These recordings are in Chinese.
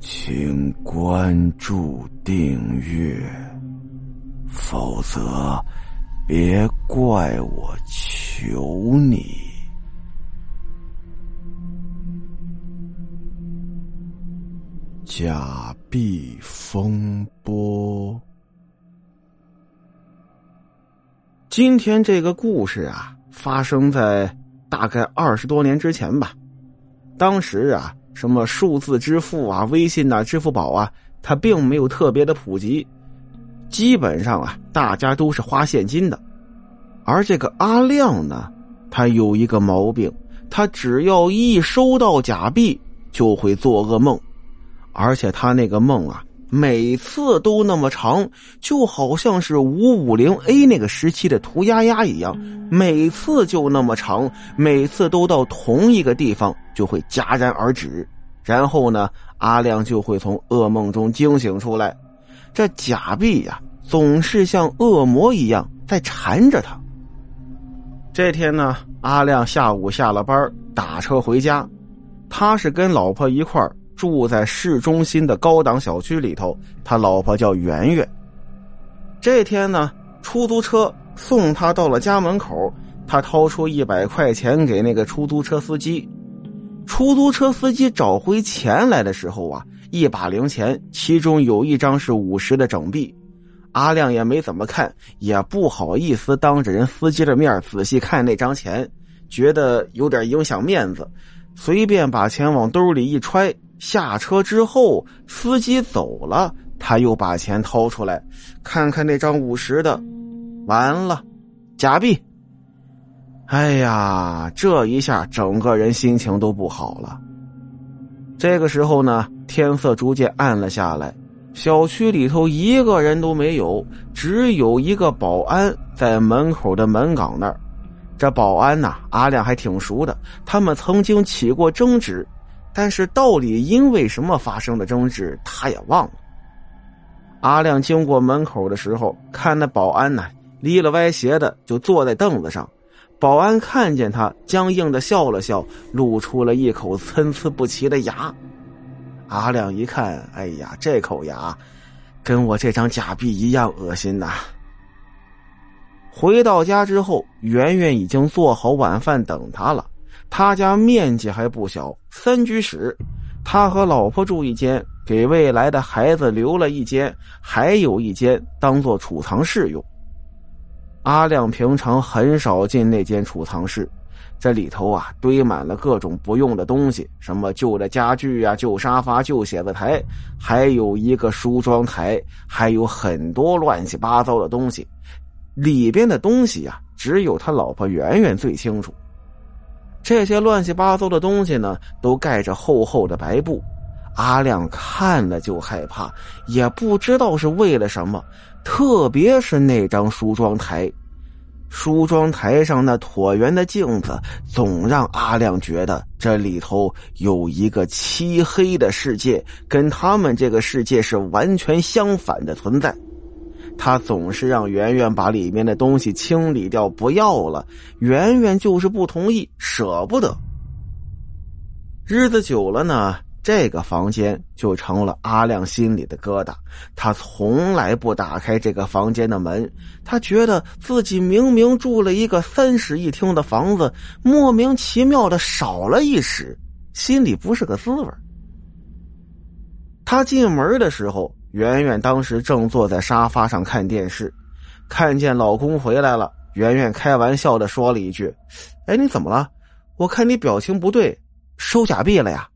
请关注订阅，否则别怪我求你。假币风波。今天这个故事啊，发生在大概二十多年之前吧。当时啊。什么数字支付啊、微信呐、支付宝啊，它并没有特别的普及，基本上啊，大家都是花现金的。而这个阿亮呢，他有一个毛病，他只要一收到假币，就会做噩梦，而且他那个梦啊。每次都那么长，就好像是五五零 A 那个时期的涂鸦鸦一样，每次就那么长，每次都到同一个地方就会戛然而止，然后呢，阿亮就会从噩梦中惊醒出来。这假币呀，总是像恶魔一样在缠着他。这天呢，阿亮下午下了班，打车回家，他是跟老婆一块儿。住在市中心的高档小区里头，他老婆叫圆圆。这天呢，出租车送他到了家门口，他掏出一百块钱给那个出租车司机。出租车司机找回钱来的时候啊，一把零钱，其中有一张是五十的整币。阿亮也没怎么看，也不好意思当着人司机的面仔细看那张钱，觉得有点影响面子，随便把钱往兜里一揣。下车之后，司机走了，他又把钱掏出来，看看那张五十的，完了，假币。哎呀，这一下整个人心情都不好了。这个时候呢，天色逐渐暗了下来，小区里头一个人都没有，只有一个保安在门口的门岗那儿。这保安呐，阿亮还挺熟的，他们曾经起过争执。但是到底因为什么发生的争执，他也忘了。阿亮经过门口的时候，看那保安呢，离了歪斜的就坐在凳子上。保安看见他，僵硬的笑了笑，露出了一口参差不齐的牙。阿亮一看，哎呀，这口牙，跟我这张假币一样恶心呐。回到家之后，圆圆已经做好晚饭等他了。他家面积还不小，三居室，他和老婆住一间，给未来的孩子留了一间，还有一间当做储藏室用。阿亮平常很少进那间储藏室，这里头啊堆满了各种不用的东西，什么旧的家具啊、旧沙发、旧写字台，还有一个梳妆台，还有很多乱七八糟的东西。里边的东西呀，只有他老婆圆圆最清楚。这些乱七八糟的东西呢，都盖着厚厚的白布。阿亮看了就害怕，也不知道是为了什么。特别是那张梳妆台，梳妆台上那椭圆的镜子，总让阿亮觉得这里头有一个漆黑的世界，跟他们这个世界是完全相反的存在。他总是让圆圆把里面的东西清理掉，不要了。圆圆就是不同意，舍不得。日子久了呢，这个房间就成了阿亮心里的疙瘩。他从来不打开这个房间的门，他觉得自己明明住了一个三室一厅的房子，莫名其妙的少了一室，心里不是个滋味。他进门的时候。圆圆当时正坐在沙发上看电视，看见老公回来了，圆圆开玩笑的说了一句：“哎，你怎么了？我看你表情不对，收假币了呀？”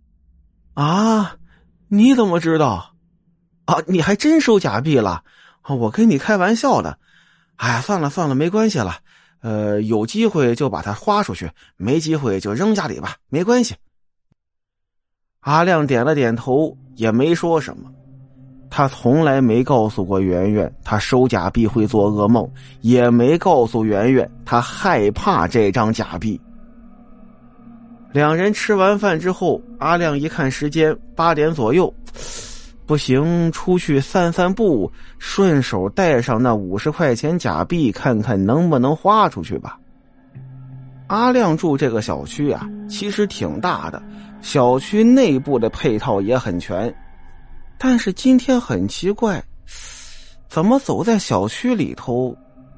啊，你怎么知道？啊，你还真收假币了？我跟你开玩笑的。哎呀，算了算了，没关系了。呃，有机会就把它花出去，没机会就扔家里吧，没关系。阿亮点了点头，也没说什么。他从来没告诉过圆圆，他收假币会做噩梦，也没告诉圆圆他害怕这张假币。两人吃完饭之后，阿亮一看时间八点左右，不行，出去散散步，顺手带上那五十块钱假币，看看能不能花出去吧。阿亮住这个小区啊，其实挺大的，小区内部的配套也很全。但是今天很奇怪，怎么走在小区里头，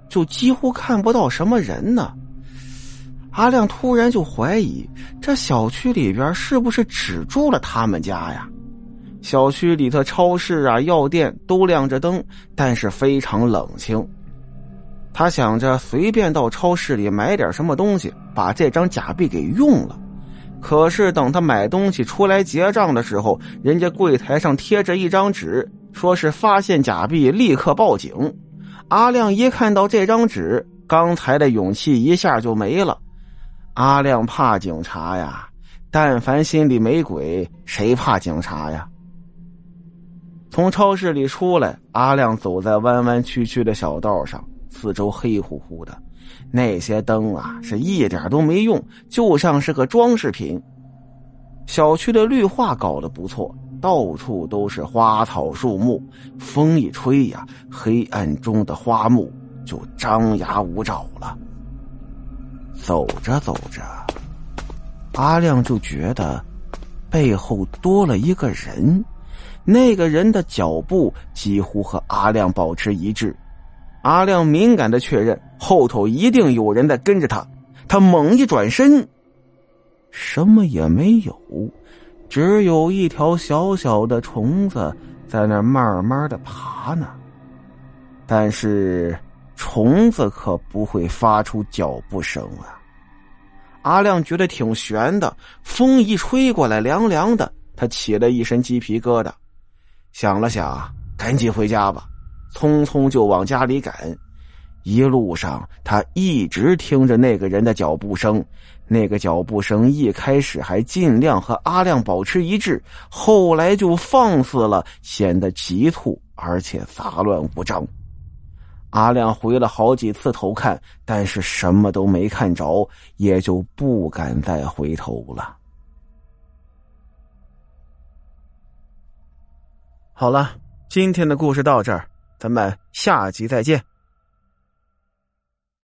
就几乎看不到什么人呢？阿亮突然就怀疑，这小区里边是不是只住了他们家呀？小区里的超市啊、药店都亮着灯，但是非常冷清。他想着随便到超市里买点什么东西，把这张假币给用了。可是等他买东西出来结账的时候，人家柜台上贴着一张纸，说是发现假币立刻报警。阿亮一看到这张纸，刚才的勇气一下就没了。阿亮怕警察呀，但凡心里没鬼，谁怕警察呀？从超市里出来，阿亮走在弯弯曲曲的小道上，四周黑乎乎的，那些灯啊是一点都没用，就像是个装饰品。小区的绿化搞得不错，到处都是花草树木，风一吹呀，黑暗中的花木就张牙舞爪了。走着走着，阿亮就觉得背后多了一个人，那个人的脚步几乎和阿亮保持一致。阿亮敏感的确认后头一定有人在跟着他，他猛一转身，什么也没有，只有一条小小的虫子在那慢慢的爬呢。但是。虫子可不会发出脚步声啊！阿亮觉得挺悬的，风一吹过来，凉凉的，他起了一身鸡皮疙瘩。想了想，赶紧回家吧，匆匆就往家里赶。一路上，他一直听着那个人的脚步声，那个脚步声一开始还尽量和阿亮保持一致，后来就放肆了，显得急促而且杂乱无章。阿亮回了好几次头看，但是什么都没看着，也就不敢再回头了。好了，今天的故事到这儿，咱们下集再见。